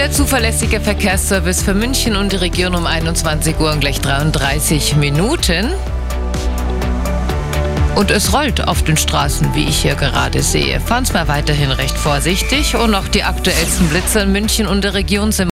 Der zuverlässige Verkehrsservice für München und die Region um 21 Uhr und gleich 33 Minuten. Und es rollt auf den Straßen, wie ich hier gerade sehe. Fahren Sie mal weiterhin recht vorsichtig und noch die aktuellsten Blitze in München und der Region sind